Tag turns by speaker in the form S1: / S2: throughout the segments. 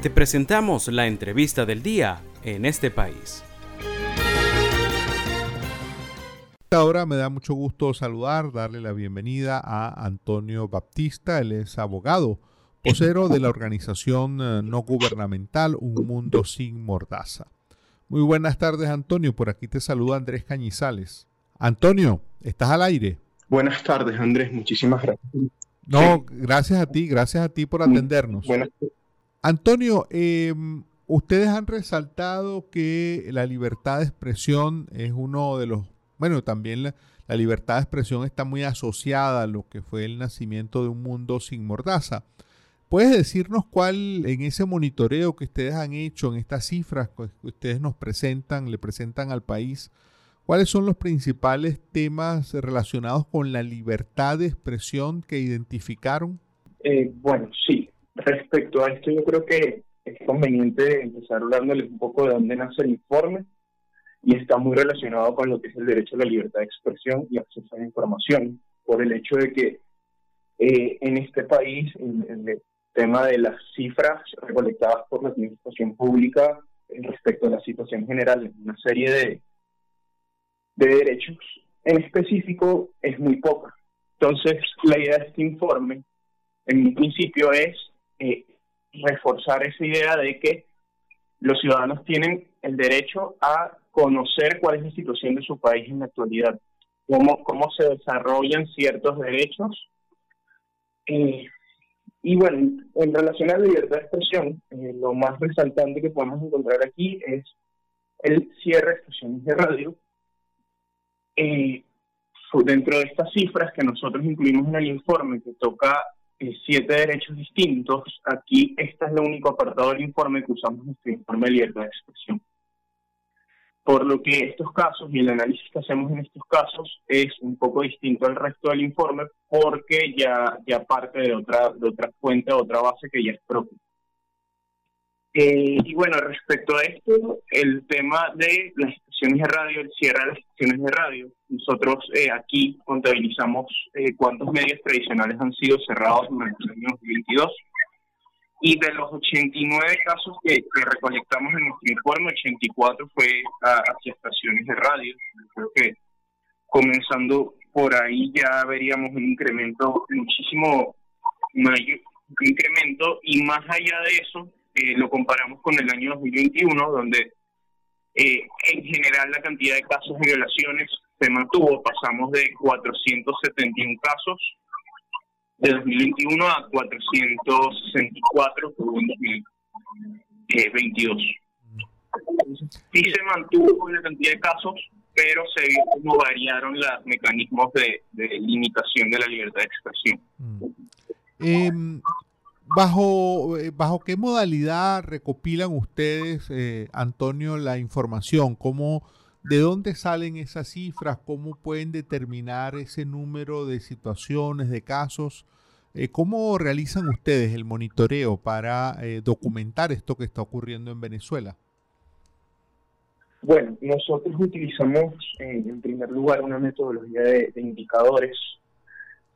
S1: Te presentamos la entrevista del día en este país.
S2: Ahora me da mucho gusto saludar, darle la bienvenida a Antonio Baptista, él es abogado, vocero de la organización eh, no gubernamental Un Mundo Sin Mordaza. Muy buenas tardes Antonio, por aquí te saluda Andrés Cañizales. Antonio, ¿estás al aire?
S3: Buenas tardes Andrés, muchísimas gracias.
S2: No, gracias a ti, gracias a ti por atendernos. Buenas Antonio, em, ustedes han resaltado que la libertad de expresión es uno de los bueno, también la, libertad de expresión está muy asociada a lo que fue el nacimiento de un mundo sin mordaza. ¿Puedes decirnos cuál en ese monitoreo que ustedes han hecho, en estas cifras que ustedes nos presentan, le presentan al país, cuáles son los principales temas relacionados con la libertad de expresión que identificaron?
S3: Eh, bueno, sí. Respecto a esto, yo creo que es conveniente empezar hablándoles un poco de dónde nace el informe y está muy relacionado con lo que es el derecho a la libertad de expresión y acceso a la información, por el hecho de que eh, en este país el, tema de las cifras recolectadas por la administración pública respecto a la situación general en una serie de, de derechos en específico es muy poca. Entonces, la idea de este informe, en un principio, es eh, reforzar esa idea de que los ciudadanos tienen el derecho a conocer cuál es la situación de su país en la actualidad, cómo, cómo se desarrollan ciertos derechos. Eh, y bueno, en relación a la libertad de expresión, eh, lo más resaltante que podemos encontrar aquí es el cierre de estaciones de radio. Eh, dentro de estas cifras que nosotros incluimos en el informe, que toca siete derechos distintos, aquí este es el único apartado del informe que usamos en nuestro informe de libertad de expresión por lo que estos casos y el análisis que hacemos en estos casos es un poco distinto al resto del informe porque ya, ya parte de otra, de otra fuente, de otra base que ya es propia. Eh, y bueno, respecto a esto, el tema de las estaciones de radio, el cierre de las estaciones de radio, nosotros eh, aquí contabilizamos eh, cuántos medios tradicionales han sido cerrados durante el año 2022 y de los 89 casos que, recolectamos en nuestro informe, 84 fue hacia estaciones de radio. Creo que comenzando por ahí ya veríamos un incremento muchísimo mayor, incremento. Y más allá de eso eh, lo comparamos con el año 2021 donde eh, en general la cantidad de casos de violaciones se mantuvo, pasamos de 471 casos de 2021 a 464 en 2022. Sí se mantuvo la cantidad de casos, pero se vio cómo variaron los mecanismos de, limitación de la libertad de expresión.
S2: Em, ¿bajo, eh, ¿Bajo qué modalidad recopilan ustedes, eh, Antonio, la información? ¿Cómo, ¿De dónde salen esas cifras? ¿Cómo pueden determinar ese número de situaciones, de casos? Eh, ¿Cómo realizan ustedes el monitoreo para eh, documentar esto que está ocurriendo en Venezuela?
S3: Bueno, nosotros utilizamos en primer lugar una metodología de, indicadores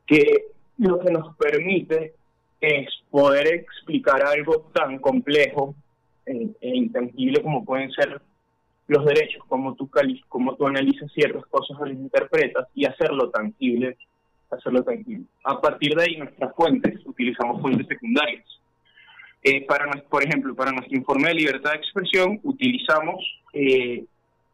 S3: que lo que nos permite es poder explicar algo tan complejo e intangible como pueden ser los derechos, como tú, tú analizas ciertas cosas o las interpretas y hacerlo tangible hacerlo tangible. A partir de ahí, nuestras fuentes, utilizamos fuentes secundarias. Eh, para, por ejemplo, para nuestro informe de libertad de expresión, utilizamos eh,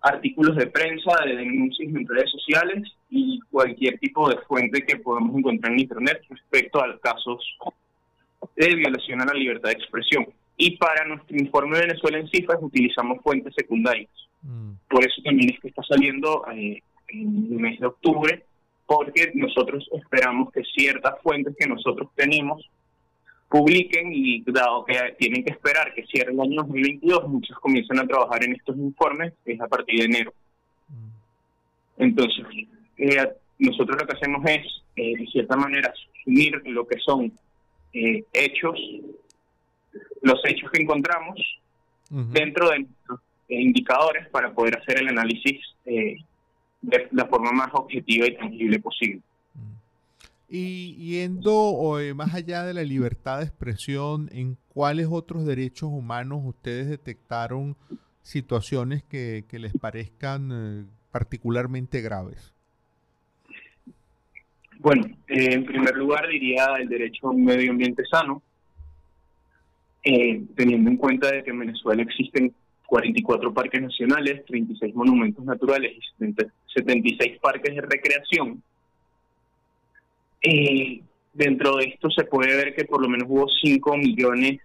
S3: artículos de prensa, de denuncias en redes sociales y cualquier tipo de fuente que podamos encontrar en Internet respecto a casos de violación a la libertad de expresión. Y para nuestro informe de Venezuela en cifras utilizamos fuentes secundarias. Mm. Por eso también es que está saliendo eh, en el mes de octubre porque nosotros esperamos que ciertas fuentes que nosotros tenemos publiquen y dado que tienen que esperar que cierre el año 2022, muchos comienzan a trabajar en estos informes, es a partir de enero. Mm. Entonces, eh, nosotros lo que hacemos es, eh, de cierta manera, unir lo que son eh, hechos, los hechos que encontramos dentro de indicadores para poder hacer el análisis de la forma más objetiva y tangible posible.
S2: Y yendo eh, más allá de la libertad de expresión, ¿en cuáles otros derechos humanos ustedes detectaron situaciones que, les parezcan eh, particularmente graves?
S3: Bueno, eh, en primer lugar diría el derecho a un medio ambiente sano, teniendo en cuenta de que en Venezuela existen 44 parques nacionales, 36 monumentos naturales y 76 parques de recreación. Eh, dentro de esto se puede ver que por lo menos hubo 5 millones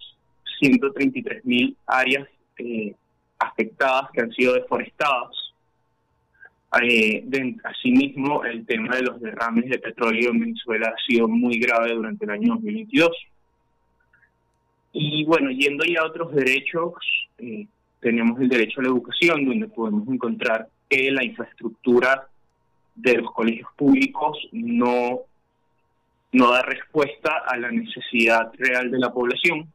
S3: 133 mil áreas eh, afectadas que han sido deforestadas. Eh, asimismo, el tema de los derrames de petróleo en Venezuela ha sido muy grave durante el año 2022. Y bueno, yendo ya a otros derechos, eh, tenemos el derecho a la educación, donde podemos encontrar que la infraestructura de los colegios públicos no, no da respuesta a la necesidad real de la población.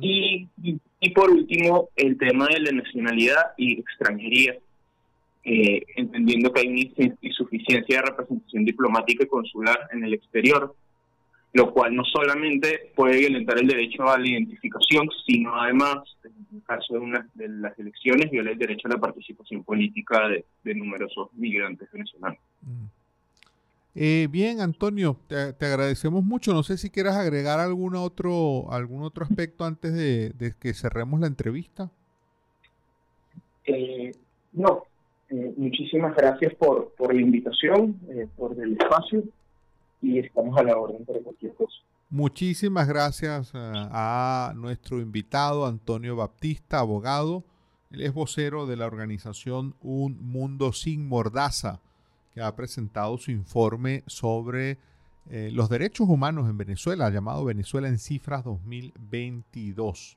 S3: y, y, por último, el tema de la nacionalidad y extranjería, eh, entendiendo que hay una insuficiencia de representación diplomática y consular en el exterior, lo cual no solamente puede violentar el derecho a la identificación, sino además, en el caso de, una, de las elecciones, viola el derecho a la participación política de, numerosos migrantes venezolanos. Mm.
S2: Eh, bien, Antonio, te, agradecemos mucho. No sé si quieras agregar algún otro, algún otro aspecto antes de, que cerremos la entrevista.
S3: Eh, no, eh, muchísimas gracias por, por la invitación, por el espacio y estamos a la orden para cualquier cosa.
S2: Muchísimas gracias eh, a, nuestro invitado Antonio Baptista, abogado. Él es vocero de la organización Un Mundo Sin Mordaza, que ha presentado su informe sobre eh, los derechos humanos en Venezuela, llamado Venezuela en Cifras 2022.